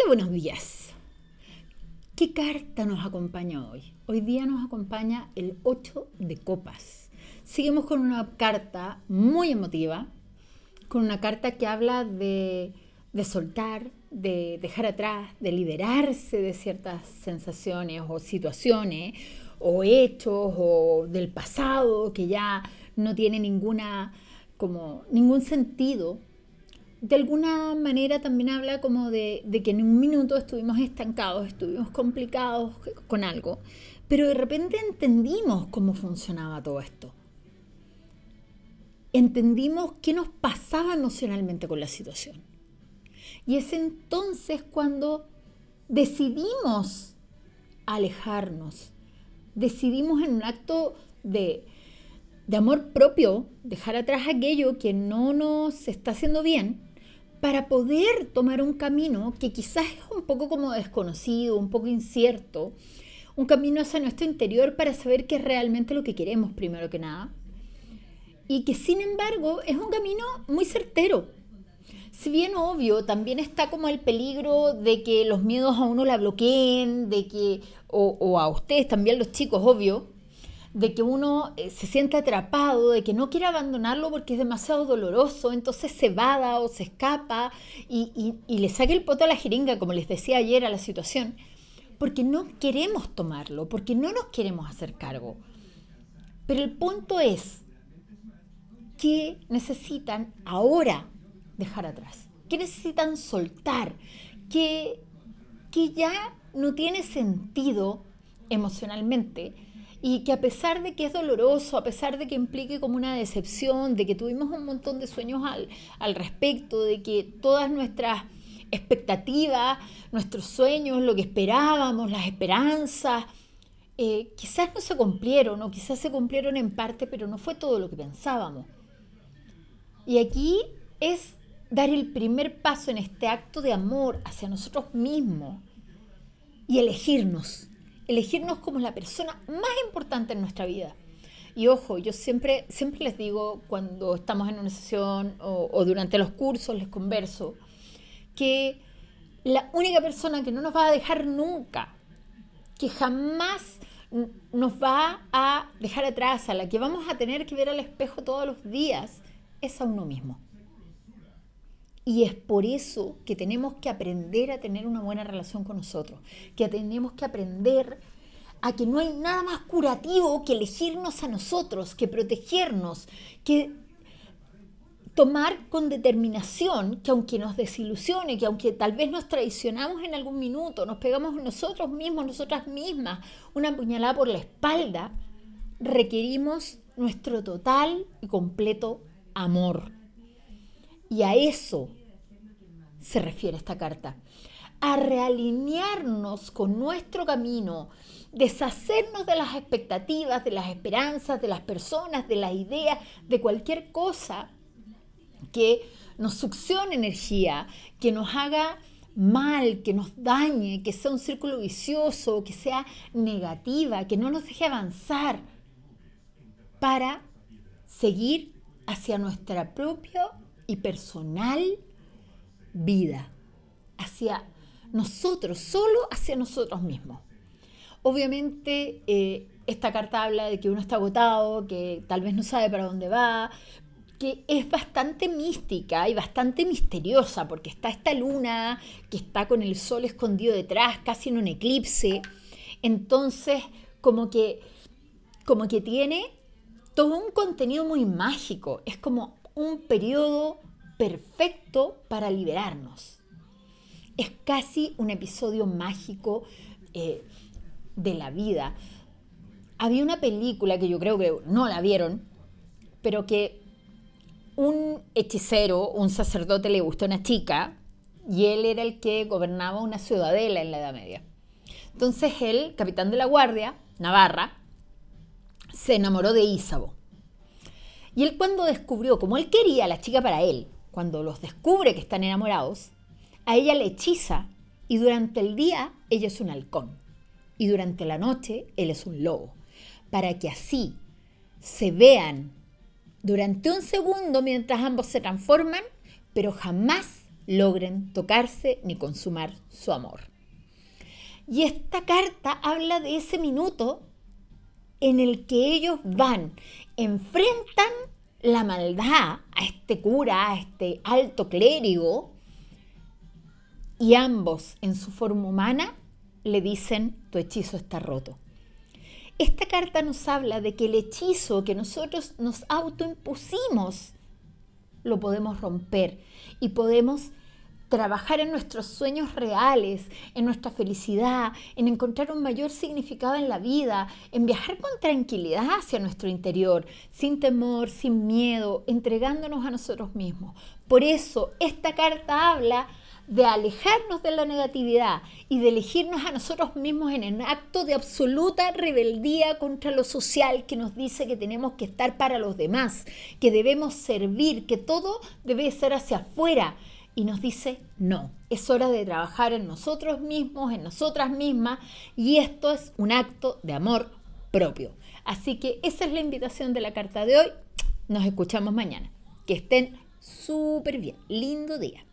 Hola, buenos días. ¿Qué carta nos acompaña hoy? Hoy día nos acompaña el 8 de copas. Seguimos con una carta muy emotiva, con una carta que habla de, de soltar, de dejar atrás, de liberarse de ciertas sensaciones o situaciones o hechos o del pasado que ya no tiene ninguna como ningún sentido de alguna manera también habla como de, que en un minuto estuvimos estancados, estuvimos complicados con algo, pero de repente entendimos cómo funcionaba todo esto. Entendimos qué nos pasaba emocionalmente con la situación. Y es entonces cuando decidimos alejarnos, decidimos en un acto de, de amor propio dejar atrás aquello que no nos está haciendo bien para poder tomar un camino que quizás es un poco como desconocido, un poco incierto, un camino hacia nuestro interior para saber qué es realmente lo que queremos primero que nada. Y que sin embargo es un camino muy certero. Si bien obvio, también está como el peligro de que los miedos a uno la bloqueen, de que, o, o a ustedes también los chicos, obvio, de que uno eh, se siente atrapado, de que no quiere abandonarlo porque es demasiado doloroso, entonces se vada o se escapa y, le saque el poto a la jeringa, como les decía ayer a la situación, porque no queremos tomarlo, porque no nos queremos hacer cargo. Pero el punto es que necesitan ahora dejar atrás, que necesitan soltar, que ya no tiene sentido emocionalmente y que a pesar de que es doloroso, a pesar de que implique como una decepción, de que tuvimos un montón de sueños al, respecto, de que todas nuestras expectativas, nuestros sueños, lo que esperábamos, las esperanzas, eh, quizás no se cumplieron o quizás se cumplieron en parte, pero no fue todo lo que pensábamos. Y aquí es dar el primer paso en este acto de amor hacia nosotros mismos y elegirnos elegirnos como la persona más importante en nuestra vida. Y ojo, yo siempre, siempre les digo cuando estamos en una sesión o, durante los cursos les converso que la única persona que no nos va a dejar nunca, que jamás nos va a dejar atrás, a la que vamos a tener que ver al espejo todos los días, es a uno mismo. Y es por eso que tenemos que aprender a tener una buena relación con nosotros, que tenemos que aprender a que no hay nada más curativo que elegirnos a nosotros, que protegernos, que tomar con determinación que aunque nos desilusione, que aunque tal vez nos traicionamos en algún minuto, nos pegamos nosotros mismos, nosotras mismas, una puñalada por la espalda, requerimos nuestro total y completo amor. Y a eso se refiere esta carta, a realinearnos con nuestro camino, deshacernos de las expectativas, de las esperanzas, de las personas, de las ideas, de cualquier cosa que nos succione energía, que nos haga mal, que nos dañe, que sea un círculo vicioso, que sea negativa, que no nos deje avanzar para seguir hacia nuestra propia y personal vida, hacia nosotros, solo hacia nosotros mismos. Obviamente, eh, esta carta habla de que uno está agotado, que tal vez no sabe para dónde va, que es bastante mística y bastante misteriosa, porque está esta luna que está con el sol escondido detrás, casi en un eclipse. Entonces, como que, como que tiene todo un contenido muy mágico. Es como un periodo perfecto para liberarnos. Es casi un episodio mágico eh, de la vida. Había una película que yo creo que no la vieron, pero que un hechicero, un sacerdote le gustó a una chica y él era el que gobernaba una ciudadela en la Edad Media. Entonces él, capitán de la guardia, Navarra, se enamoró de Ísabo. Y él cuando descubrió, como él quería a la chica para él, cuando los descubre que están enamorados, a ella le hechiza y durante el día ella es un halcón y durante la noche él es un lobo, para que así se vean durante un segundo mientras ambos se transforman, pero jamás logren tocarse ni consumar su amor. Y esta carta habla de ese minuto en el que ellos van, enfrentan la maldad a este cura, a este alto clérigo, y ambos en su forma humana le dicen, tu hechizo está roto. Esta carta nos habla de que el hechizo que nosotros nos autoimpusimos lo podemos romper y podemos trabajar en nuestros sueños reales, en nuestra felicidad, en encontrar un mayor significado en la vida, en viajar con tranquilidad hacia nuestro interior, sin temor, sin miedo, entregándonos a nosotros mismos. Por eso esta carta habla de alejarnos de la negatividad y de elegirnos a nosotros mismos en el acto de absoluta rebeldía contra lo social que nos dice que tenemos que estar para los demás, que debemos servir, que todo debe ser hacia afuera y nos dice, no, es hora de trabajar en nosotros mismos, en nosotras mismas, y esto es un acto de amor propio. Así que esa es la invitación de la carta de hoy. Nos escuchamos mañana. Que estén súper bien. Lindo día.